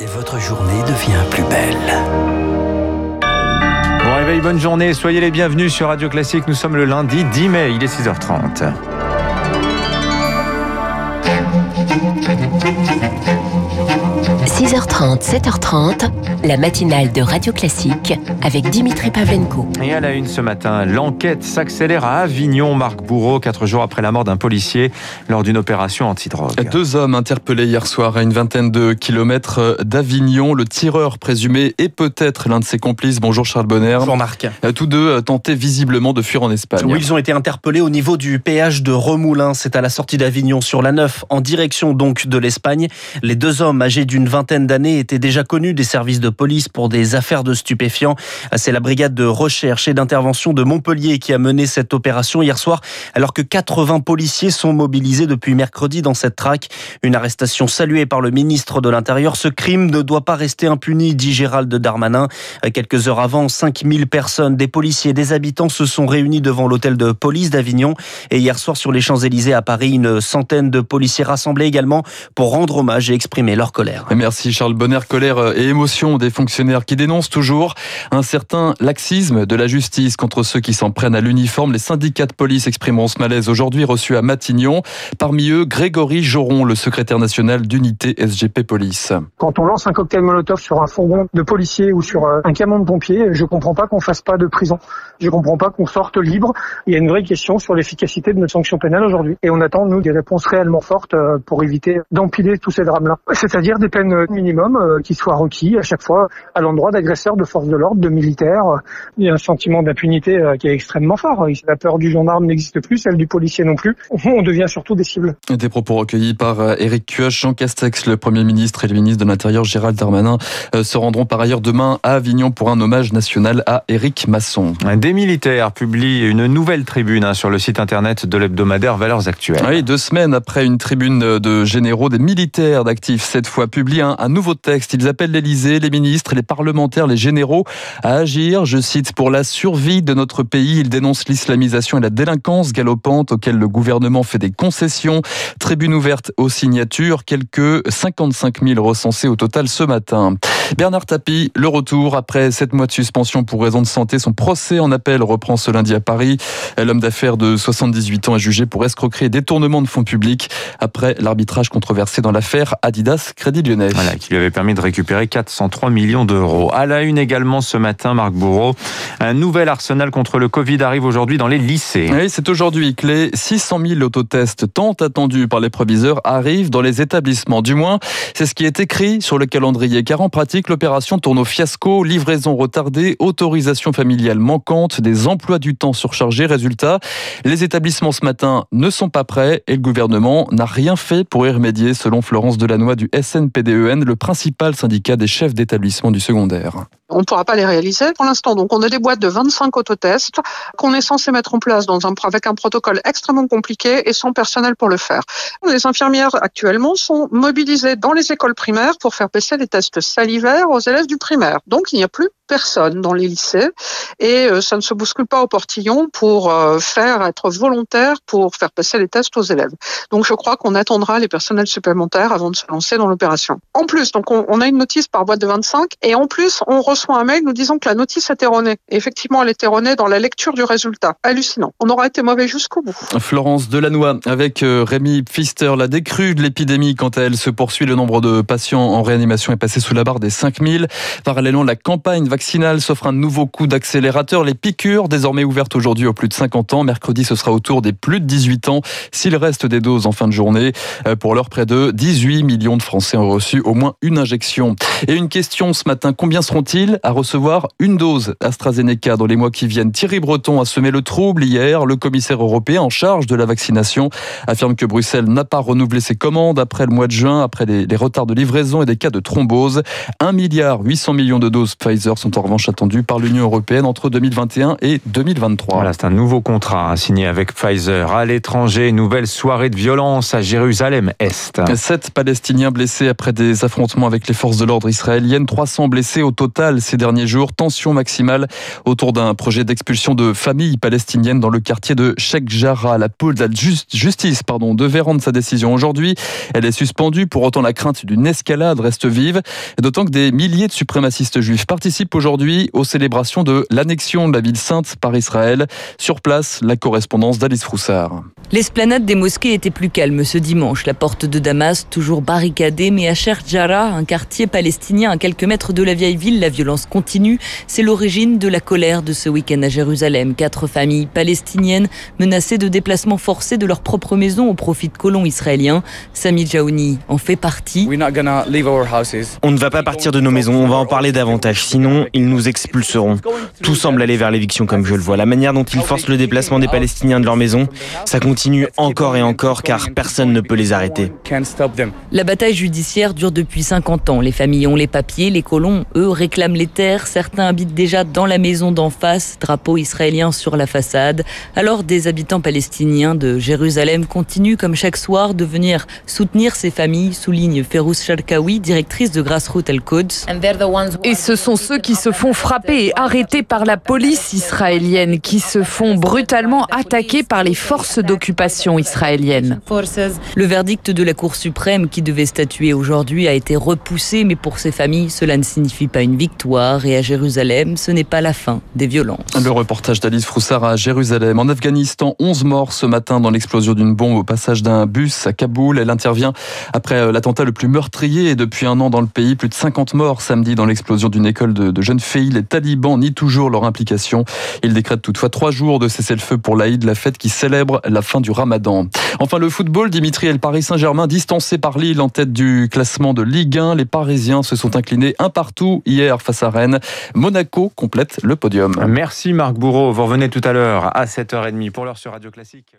Et votre journée devient plus belle. Bon réveil, bonne journée, soyez les bienvenus sur Radio Classique. Nous sommes le lundi 10 mai, il est 6h30. 6h30, 7h30, la matinale de Radio Classique avec Dimitri Pavlenko. Et à la une ce matin, l'enquête s'accélère à Avignon. Marc Bourreau, quatre jours après la mort d'un policier lors d'une opération antidrogue. Deux hommes interpellés hier soir à une vingtaine de kilomètres d'Avignon. Le tireur présumé est peut-être l'un de ses complices. Bonjour Charles Bonner. Bonjour Marc. Tous deux tentaient visiblement de fuir en Espagne. Oui, ils ont été interpellés au niveau du péage de Remoulins. C'est à la sortie d'Avignon sur la 9, en direction donc de l'Espagne. Les deux hommes âgés d'une vingtaine d'années étaient déjà connus des services de police pour des affaires de stupéfiants. C'est la brigade de recherche et d'intervention de Montpellier qui a mené cette opération hier soir, alors que 80 policiers sont mobilisés depuis mercredi dans cette traque. Une arrestation saluée par le ministre de l'Intérieur. Ce crime ne doit pas rester impuni, dit Gérald Darmanin. Quelques heures avant, 5000 personnes, des policiers, des habitants se sont réunis devant l'hôtel de police d'Avignon. Et hier soir, sur les Champs-Élysées à Paris, une centaine de policiers rassemblés également pour rendre hommage et exprimer leur colère. Merci Charles Bonner. Colère et émotion des fonctionnaires qui dénoncent toujours un certain laxisme de la justice contre ceux qui s'en prennent à l'uniforme. Les syndicats de police exprimeront ce malaise aujourd'hui reçu à Matignon. Parmi eux, Grégory Joron, le secrétaire national d'unité SGP Police. Quand on lance un cocktail Molotov sur un fourgon de policiers ou sur un camion de pompiers, je comprends pas qu'on fasse pas de prison. Je comprends pas qu'on sorte libre. Il y a une vraie question sur l'efficacité de notre sanction pénale aujourd'hui. Et on attend, nous, des réponses réellement fortes pour éviter d'empiler tous ces drames-là. C'est-à-dire des peines minimum qui soient requis à chaque fois à l'endroit d'agresseurs de forces de l'ordre, de militaires. Il y a un sentiment d'impunité qui est extrêmement fort. La peur du gendarme n'existe plus, celle du policier non plus. On devient surtout des cibles. Des propos recueillis par Éric Kioch, Jean Castex, le Premier ministre et le ministre de l'Intérieur Gérald Darmanin se rendront par ailleurs demain à Avignon pour un hommage national à Éric Masson. Des militaires publient une nouvelle tribune sur le site internet de l'hebdomadaire Valeurs Actuelles. Oui, deux semaines après une tribune de généraux, des militaires d'actifs cette fois publient un, un nouveau texte. Ils appellent l'Élysée, les ministres, les parlementaires, les généraux à agir, je cite, pour la survie de notre pays. Ils dénoncent l'islamisation et la délinquance galopante auxquelles le gouvernement fait des concessions. Tribune ouverte aux signatures, quelques 55 000 recensés au total ce matin. Bernard Tapie, le retour après sept mois de suspension pour raison de santé. Son procès en appel reprend ce lundi à Paris. L'homme d'affaires de 78 ans est jugé pour escroquerie et détournement de fonds publics après l'arbitrage controversé dans l'affaire Adidas Crédit Lyonnais. Qui lui avait permis de récupérer 403 millions d'euros. À la une également ce matin, Marc Bourreau, un nouvel arsenal contre le Covid arrive aujourd'hui dans les lycées. Oui, c'est aujourd'hui que les 600 000 autotests tant attendus par les proviseurs arrivent dans les établissements. Du moins, c'est ce qui est écrit sur le calendrier. Car en pratique, l'opération tourne au fiasco, livraison retardée, autorisation familiale manquante, des emplois du temps surchargés. Résultat, les établissements ce matin ne sont pas prêts et le gouvernement n'a rien fait pour y remédier, selon Florence Delannoy du SNPDEN, le principal syndicat des chefs d'établissement du secondaire. On ne pourra pas les réaliser pour l'instant. Donc, on a des boîtes de 25 autotests qu'on est censé mettre en place avec un protocole extrêmement compliqué et sans personnel pour le faire. Les infirmières actuellement sont mobilisées dans les écoles primaires pour faire passer les tests salivaires aux élèves du primaire. Donc, il n'y a plus personne dans les lycées et euh, ça ne se bouscule pas au portillon pour euh, faire être volontaire pour faire passer les tests aux élèves. Donc je crois qu'on attendra les personnels supplémentaires avant de se lancer dans l'opération. En plus, donc on, a une notice par boîte de 25 et en plus on reçoit un mail nous disant que la notice est erronée. Effectivement, elle est erronée dans la lecture du résultat. Hallucinant. On aura été mauvais jusqu'au bout. Florence Delannoy avec euh, Rémi Pfister, la décrue de l'épidémie quant à elle se poursuit. Le nombre de patients en réanimation est passé sous la barre des 5000. Parallèlement, la campagne vaccinale s'offre un nouveau coup d'accélérateur. Les piqûres, désormais ouvertes aujourd'hui aux plus de 50 ans. Mercredi, ce sera au tour des plus de 18 ans, s'il reste des doses en fin de journée. Pour l'heure, près de 18 millions de Français ont reçu au moins une injection. Et une question ce matin, combien seront-ils à recevoir une dose AstraZeneca dans les mois qui viennent? Thierry Breton a semé le trouble hier. Le commissaire européen en charge de la vaccination affirme que Bruxelles n'a pas renouvelé ses commandes après le mois de juin, après les retards de livraison et des cas de thrombose. 1 milliard 800 millions de doses Pfizer sont en revanche attendus par l'Union européenne entre 2021 et 2023. Voilà, c'est un nouveau contrat hein, signé avec Pfizer. À l'étranger, nouvelle soirée de violence à Jérusalem-Est. Sept Palestiniens blessés après des affrontements avec les forces de l'ordre israéliennes. 300 blessés au total ces derniers jours. Tension maximale autour d'un projet d'expulsion de familles palestiniennes dans le quartier de Sheikh Jarrah. La de justice pardon, devait rendre sa décision aujourd'hui. Elle est suspendue. Pour autant, la crainte d'une escalade reste vive. D'autant que des milliers de suprémacistes juifs participent aujourd'hui aux célébrations de l'annexion de la ville sainte par Israël. Sur place, la correspondance d'Alice Froussard. L'esplanade des mosquées était plus calme ce dimanche. La porte de Damas, toujours barricadée, mais à Sheikh Jarrah, un quartier palestinien à quelques mètres de la vieille ville, la violence continue. C'est l'origine de la colère de ce week-end à Jérusalem. Quatre familles palestiniennes menacées de déplacement forcé de leur propre maison au profit de colons israéliens. Sami Jaouni en fait partie. On ne va pas partir de nos maisons, on va en parler davantage, sinon ils nous expulseront. Tout semble aller vers l'éviction comme je le vois. La manière dont ils forcent le déplacement des Palestiniens de leur maison, ça continue encore et encore car personne ne peut les arrêter. La bataille judiciaire dure depuis 50 ans. Les familles ont les papiers, les colons, eux, réclament les terres. Certains habitent déjà dans la maison d'en face, drapeau israélien sur la façade. Alors des habitants palestiniens de Jérusalem continuent comme chaque soir de venir soutenir ces familles, souligne Ferouz Sharkawi, directrice de Grassroots El Quds. Et ce sont ceux qui se font frapper et arrêter par la police israélienne, qui se font brutalement attaquer par les forces d'occupation israéliennes. Le verdict de la Cour suprême qui devait statuer aujourd'hui a été repoussé, mais pour ces familles, cela ne signifie pas une victoire. Et à Jérusalem, ce n'est pas la fin des violences. Le reportage d'Alice Froussard à Jérusalem. En Afghanistan, 11 morts ce matin dans l'explosion d'une bombe au passage d'un bus à Kaboul. Elle intervient après euh, l'attentat le plus meurtrier depuis un an dans le pays. Plus de 50 morts samedi dans l'explosion d'une école de, de jeunes filles. Les talibans nient toujours leur implication. Ils décrètent toutefois trois jours de cessez-le-feu pour l'Aïd, la fête qui célèbre la fin du ramadan. Enfin, le football, Dimitri et Paris Saint-Germain distancés par Lille en tête du classement de Ligue 1. Les Parisiens se sont inclinés un partout hier face à Rennes. Monaco complète le podium. Merci Marc Bourreau. Vous revenez tout à l'heure à 7h30 pour l'heure sur Radio Classique.